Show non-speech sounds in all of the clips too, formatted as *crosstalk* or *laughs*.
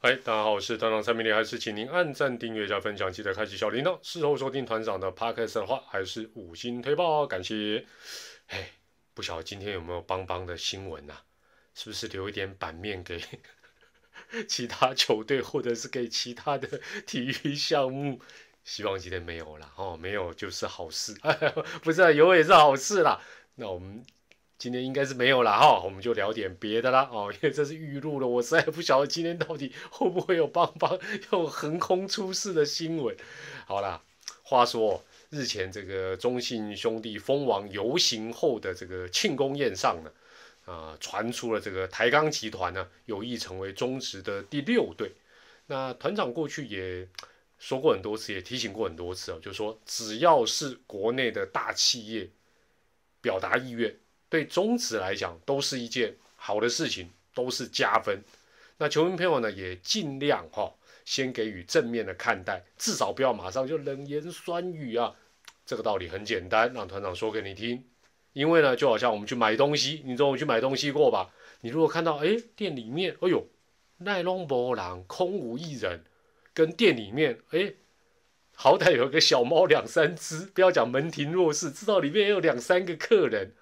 嗨，大家好，我是团长蔡明礼，还是请您按赞、订阅加分享，记得开启小铃铛。事后收听团长的 podcast 的话，还是五星推爆，感谢。哎，不晓得今天有没有邦邦的新闻呐？是不是留一点版面给 *laughs* 其他球队，或者是给其他的体育项目？希望今天没有了哦，没有就是好事，*laughs* 不是啊有也是好事啦。那我们。今天应该是没有了哈，我们就聊点别的啦哦，因为这是预录了，我实在不晓得今天到底会不会有邦邦有横空出世的新闻。好啦，话说日前这个中信兄弟封王游行后的这个庆功宴上呢，啊，传出了这个台钢集团呢有意成为中职的第六队。那团长过去也说过很多次，也提醒过很多次哦，就是说只要是国内的大企业表达意愿。对中职来讲都是一件好的事情，都是加分。那球迷朋友呢，也尽量哈，先给予正面的看待，至少不要马上就冷言酸语啊。这个道理很简单，让团长说给你听。因为呢，就好像我们去买东西，你中午去买东西过吧？你如果看到哎店里面，哎呦，奈龙博浪空无一人，跟店里面哎，好歹有个小猫两三只，不要讲门庭若市，至少里面也有两三个客人。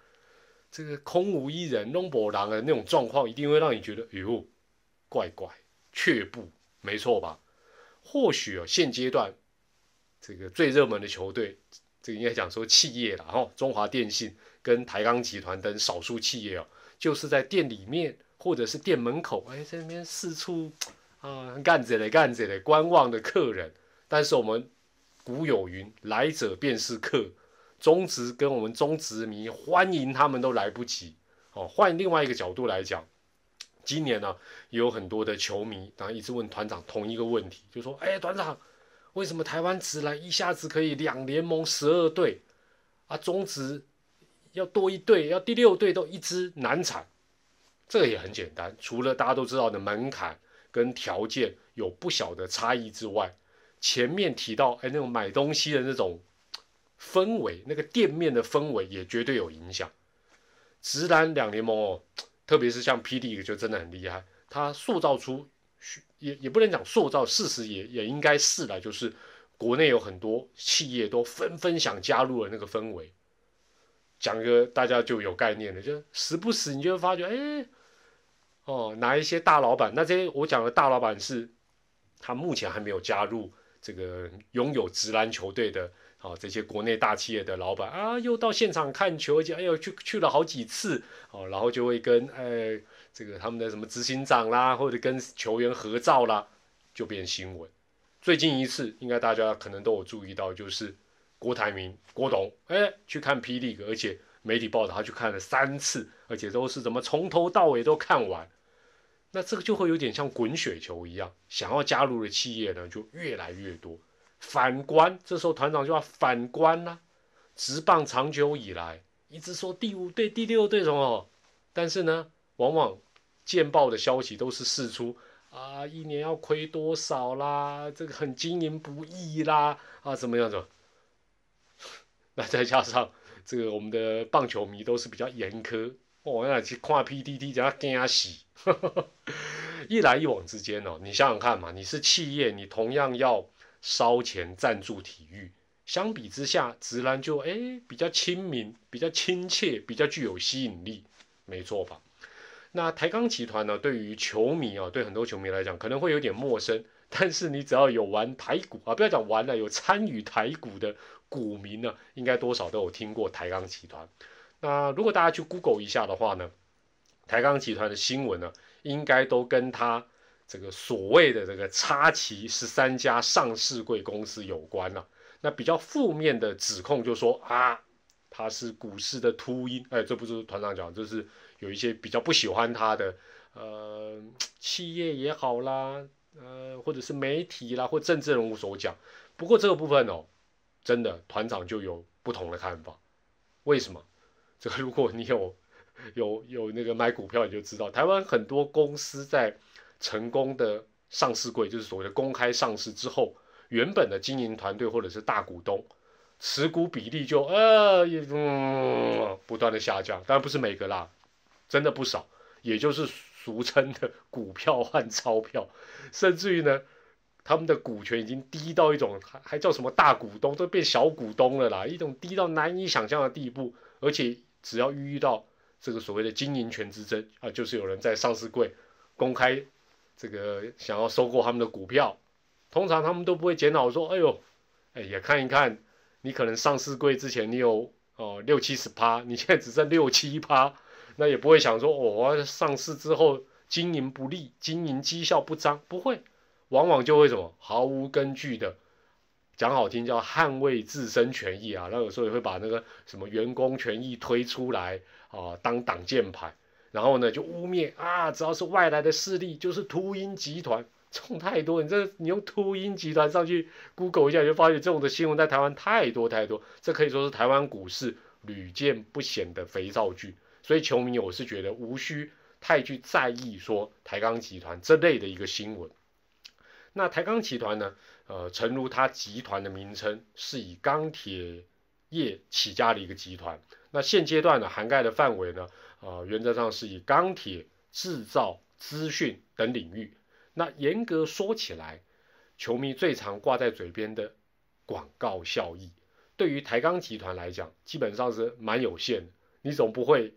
这个空无一人、弄波狼的那种状况，一定会让你觉得，哎呦，怪怪，却步，没错吧？或许啊，现阶段这个最热门的球队，这个应该讲说企业了哈，中华电信跟台钢集团等少数企业哦，就是在店里面或者是店门口，哎，在那边四处啊干着嘞，干着嘞，观望的客人。但是我们古有云，来者便是客。中职跟我们中职迷欢迎他们都来不及哦。换另外一个角度来讲，今年呢也有很多的球迷，然后一直问团长同一个问题，就说：“哎，团长，为什么台湾职篮一下子可以两联盟十二队啊？中职要多一队，要第六队都一支难产？这个也很简单，除了大家都知道的门槛跟条件有不小的差异之外，前面提到哎那种买东西的那种。”氛围，那个店面的氛围也绝对有影响。直男两联盟哦，特别是像 PD 就真的很厉害，他塑造出，也也不能讲塑造，事实也也应该是了，就是国内有很多企业都纷纷想加入了那个氛围。讲个大家就有概念了，就时不时你就会发觉，哎，哦，哪一些大老板，那这些我讲的大老板是，他目前还没有加入这个拥有直篮球队的。哦，这些国内大企业的老板啊，又到现场看球，而且哎呦去去了好几次哦，然后就会跟哎这个他们的什么执行长啦，或者跟球员合照啦，就变新闻。最近一次，应该大家可能都有注意到，就是郭台铭郭董哎去看霹雳，而且媒体报道他去看了三次，而且都是怎么从头到尾都看完。那这个就会有点像滚雪球一样，想要加入的企业呢就越来越多。反观，这时候团长就要反观啦。直棒长久以来一直说第五队、第六队什么，但是呢，往往见报的消息都是事出啊，一年要亏多少啦，这个很经营不易啦，啊，怎么样子？*laughs* 那再加上这个我们的棒球迷都是比较严苛，哦，要去看 PDD，就要惊死。*laughs* 一来一往之间哦，你想想看嘛，你是企业，你同样要。烧钱赞助体育，相比之下，直男就哎比较亲民，比较亲切，比较具有吸引力，没错吧？那台钢集团呢？对于球迷啊，对很多球迷来讲可能会有点陌生，但是你只要有玩台股啊，不要讲玩了，有参与台股的股民呢，应该多少都有听过台钢集团。那如果大家去 Google 一下的话呢，台钢集团的新闻呢，应该都跟他。这个所谓的这个插旗十三家上市贵公司有关了，那比较负面的指控就说啊，他是股市的秃鹰，哎，这不是团长讲，就是有一些比较不喜欢他的，呃，企业也好啦，呃，或者是媒体啦，或政治人物所讲。不过这个部分哦，真的团长就有不同的看法。为什么？这个如果你有有有那个买股票，你就知道，台湾很多公司在。成功的上市柜就是所谓的公开上市之后，原本的经营团队或者是大股东持股比例就呃嗯不断的下降，当然不是每个啦，真的不少，也就是俗称的股票换钞票，甚至于呢，他们的股权已经低到一种还还叫什么大股东，都变小股东了啦，一种低到难以想象的地步。而且只要遇到这个所谓的经营权之争啊，就是有人在上市柜公开这个想要收购他们的股票，通常他们都不会检讨说，哎呦，哎也看一看，你可能上市柜之前你有。哦，六七十趴，你现在只剩六七趴，那也不会想说，哦，上市之后经营不利，经营绩效不彰，不会，往往就会什么毫无根据的讲好听叫捍卫自身权益啊，那有时候也会把那个什么员工权益推出来啊当挡箭牌，然后呢就污蔑啊，只要是外来的势力就是秃鹰集团。*laughs* 种太多，你这你用秃鹰集团上去 Google 一下，就发现这种的新闻在台湾太多太多，这可以说是台湾股市屡见不鲜的肥皂剧。所以球迷，我是觉得无需太去在意说台钢集团这类的一个新闻。那台钢集团呢？呃，诚如它集团的名称，是以钢铁业起家的一个集团。那现阶段呢，涵盖的范围呢，呃，原则上是以钢铁制造、资讯等领域。那严格说起来，球迷最常挂在嘴边的广告效益，对于台钢集团来讲，基本上是蛮有限的。你总不会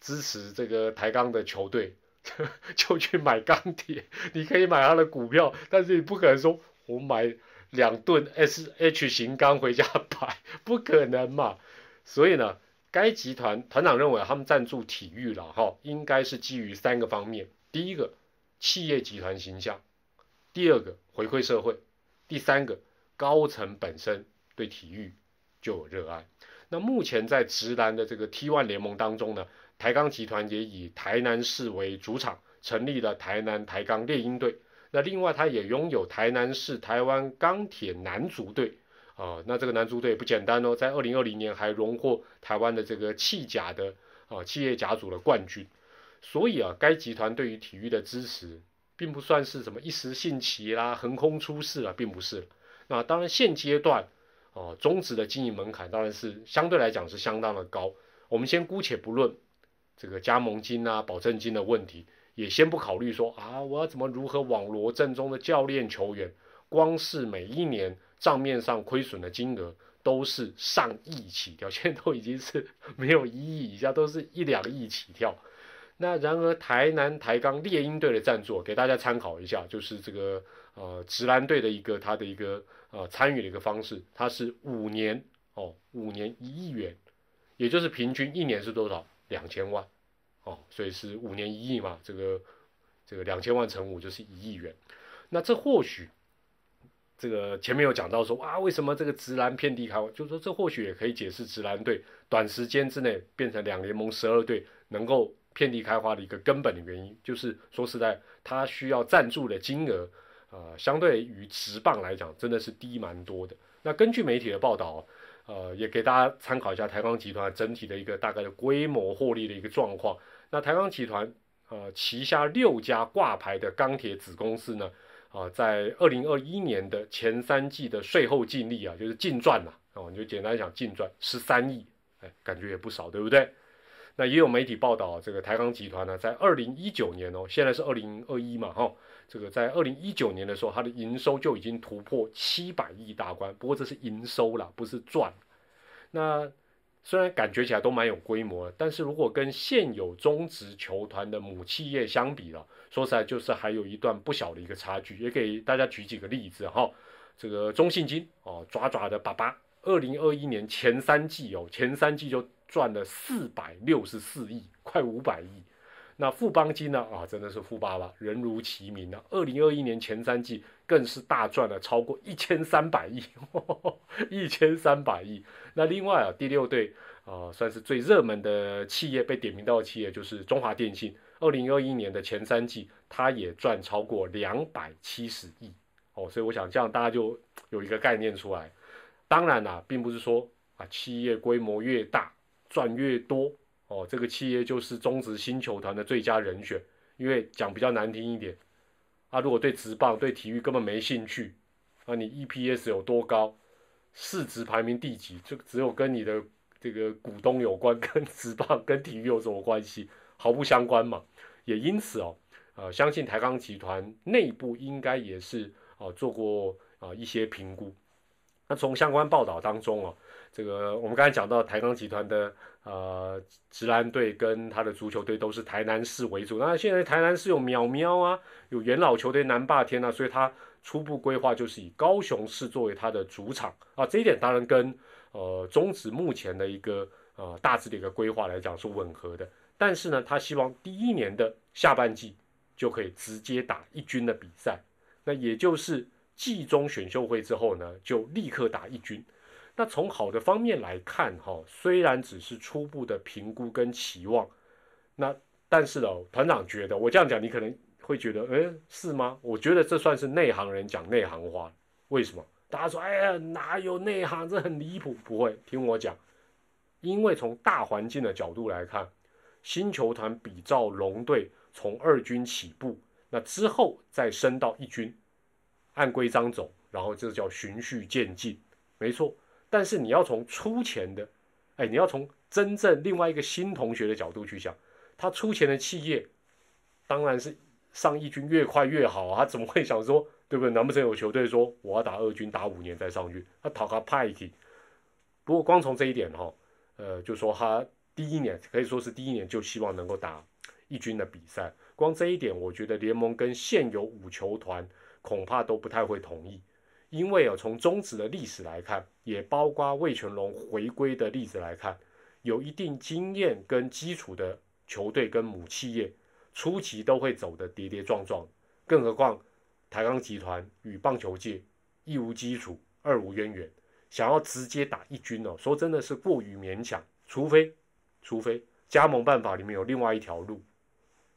支持这个台钢的球队 *laughs* 就去买钢铁，你可以买他的股票，但是你不可能说我买两吨 S H 型钢回家 *laughs* 摆，不可能嘛。所以呢，该集团团长认为，他们赞助体育了哈，应该是基于三个方面，第一个。企业集团形象，第二个回馈社会，第三个高层本身对体育就有热爱。那目前在直男的这个 T1 联盟当中呢，台钢集团也以台南市为主场，成立了台南台钢猎鹰队。那另外，它也拥有台南市台湾钢铁男足队啊。那这个男足队也不简单哦，在二零二零年还荣获台湾的这个气甲的啊企业甲组的冠军。所以啊，该集团对于体育的支持，并不算是什么一时兴起啦、横空出世啊，并不是。那当然，现阶段哦，中职的经营门槛当然是相对来讲是相当的高。我们先姑且不论这个加盟金啊、保证金的问题，也先不考虑说啊，我要怎么如何网罗正宗的教练球员，光是每一年账面上亏损的金额都是上亿起跳，现在都已经是没有一亿以下，都是一两亿起跳。那然而，台南台钢猎鹰队的赞助给大家参考一下，就是这个呃直男队的一个他的一个呃参与的一个方式，它是五年哦，五年一亿元，也就是平均一年是多少？两千万哦，所以是五年一亿嘛，这个这个两千万乘五就是一亿元。那这或许这个前面有讲到说啊，为什么这个直男遍地开花？就是说这或许也可以解释直男队短时间之内变成两联盟十二队能够。遍地开花的一个根本的原因，就是说实在，它需要赞助的金额，呃，相对于直棒来讲，真的是低蛮多的。那根据媒体的报道，呃，也给大家参考一下台钢集团整体的一个大概的规模获利的一个状况。那台钢集团，呃，旗下六家挂牌的钢铁子公司呢，啊，在二零二一年的前三季的税后净利啊，就是净赚呐，哦，你就简单讲净赚十三亿，哎，感觉也不少，对不对？那也有媒体报道，这个台钢集团呢，在二零一九年哦，现在是二零二一嘛，哈，这个在二零一九年的时候，它的营收就已经突破七百亿大关。不过这是营收啦，不是赚。那虽然感觉起来都蛮有规模，但是如果跟现有中职球团的母企业相比了，说实在就是还有一段不小的一个差距。也给大家举几个例子哈，这个中信金哦，爪爪的爸爸，二零二一年前三季哦，前三季就。赚了四百六十四亿，快五百亿。那富邦金呢？啊，真的是富爸爸，人如其名啊。二零二一年前三季更是大赚了超过一千三百亿，一千三百亿。那另外啊，第六队啊，算是最热门的企业被点名到的企业就是中华电信。二零二一年的前三季，它也赚超过两百七十亿哦。所以我想这样大家就有一个概念出来。当然啦，并不是说啊，企业规模越大。赚越多哦，这个企业就是中职新球团的最佳人选。因为讲比较难听一点，啊，如果对职棒、对体育根本没兴趣，啊，你 EPS 有多高，市值排名第几，就只有跟你的这个股东有关，跟职棒、*laughs* 跟体育有什么关系？毫不相关嘛。也因此哦，呃，相信台钢集团内部应该也是啊做过啊一些评估。那从相关报道当中哦，这个我们刚才讲到台钢集团的呃直篮队跟他的足球队都是台南市为主。那现在台南市有苗苗啊，有元老球队南霸天啊，所以他初步规划就是以高雄市作为他的主场啊。这一点当然跟呃中职目前的一个呃大致的一个规划来讲是吻合的。但是呢，他希望第一年的下半季就可以直接打一军的比赛，那也就是。季中选秀会之后呢，就立刻打一军。那从好的方面来看，哈，虽然只是初步的评估跟期望，那但是呢，团长觉得我这样讲，你可能会觉得，哎，是吗？我觉得这算是内行人讲内行话。为什么？大家说，哎呀，哪有内行？这很离谱。不会听我讲，因为从大环境的角度来看，新球团比照龙队从二军起步，那之后再升到一军。按规章走，然后这叫循序渐进，没错。但是你要从出钱的，哎，你要从真正另外一个新同学的角度去想，他出钱的企业，当然是上一军越快越好啊。他怎么会想说，对不对？难不成有球队说我要打二军打五年再上去？他讨个派去。不过光从这一点哈，呃，就说他第一年可以说是第一年就希望能够打一军的比赛。光这一点，我觉得联盟跟现有五球团。恐怕都不太会同意，因为啊，从中止的历史来看，也包括魏全龙回归的例子来看，有一定经验跟基础的球队跟母企业，初期都会走得跌跌撞撞。更何况台钢集团与棒球界一无基础，二无渊源，想要直接打一军哦，说真的是过于勉强。除非，除非加盟办法里面有另外一条路，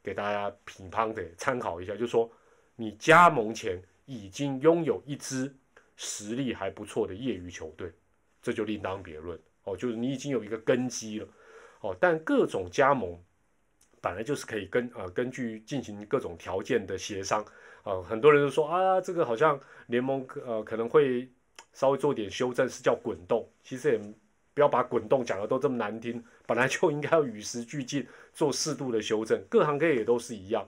给大家评判的参考一下，就说。你加盟前已经拥有一支实力还不错的业余球队，这就另当别论哦。就是你已经有一个根基了哦。但各种加盟本来就是可以根呃根据进行各种条件的协商啊。很多人都说啊，这个好像联盟呃可能会稍微做点修正，是叫滚动。其实也不要把滚动讲的都这么难听，本来就应该要与时俱进，做适度的修正。各行各业也都是一样。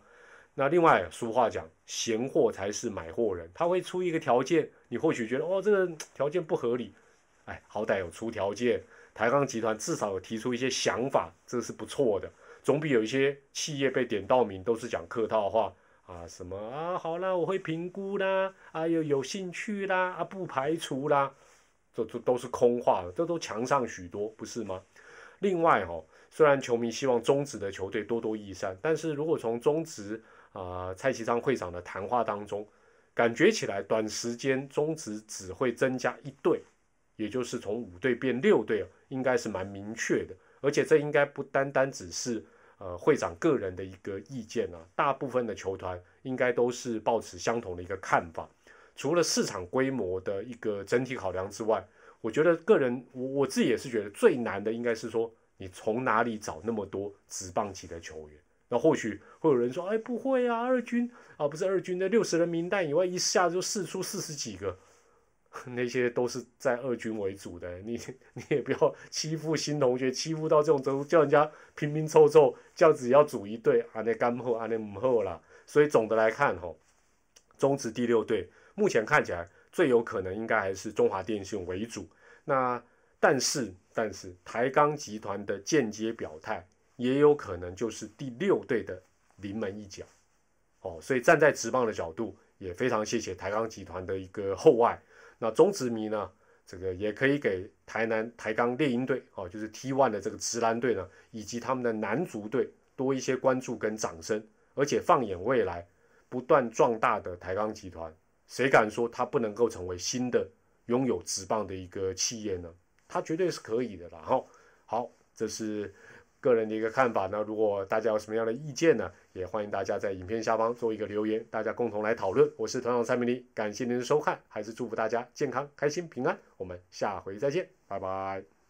那另外，俗话讲，闲货才是买货人。他会出一个条件，你或许觉得哦，这个条件不合理，哎，好歹有出条件。台钢集团至少有提出一些想法，这是不错的，总比有一些企业被点到名都是讲客套话啊，什么啊，好啦，我会评估啦，啊，有有兴趣啦，啊，不排除啦，这这都是空话，这都强上许多，不是吗？另外哦，虽然球迷希望中职的球队多多益善，但是如果从中职啊，蔡其昌会长的谈话当中，感觉起来短时间中职只会增加一队，也就是从五队变六队应该是蛮明确的。而且这应该不单单只是呃会长个人的一个意见啊，大部分的球团应该都是抱持相同的一个看法。除了市场规模的一个整体考量之外，我觉得个人我我自己也是觉得最难的应该是说，你从哪里找那么多职棒级的球员？那或许会有人说：“哎，不会啊，二军啊，不是二军的六十人名单以外，一下子就试出四十几个，*laughs* 那些都是在二军为主的。你 *laughs* 你也不要欺负新同学，欺负到这种程度，叫人家拼拼凑凑，叫只要组一队，啊，那干后啊，那母后啦。所以总的来看，吼，中职第六队目前看起来最有可能应该还是中华电信为主。那但是但是台钢集团的间接表态。也有可能就是第六队的临门一脚，哦，所以站在职棒的角度，也非常谢谢台钢集团的一个厚爱。那中职迷呢，这个也可以给台南台钢猎鹰队，哦，就是 T1 的这个直男队呢，以及他们的男足队多一些关注跟掌声。而且放眼未来，不断壮大的台钢集团，谁敢说它不能够成为新的拥有职棒的一个企业呢？它绝对是可以的啦。哈，好，这是。个人的一个看法呢，如果大家有什么样的意见呢，也欢迎大家在影片下方做一个留言，大家共同来讨论。我是团长蔡明礼，感谢您的收看，还是祝福大家健康、开心、平安。我们下回再见，拜拜。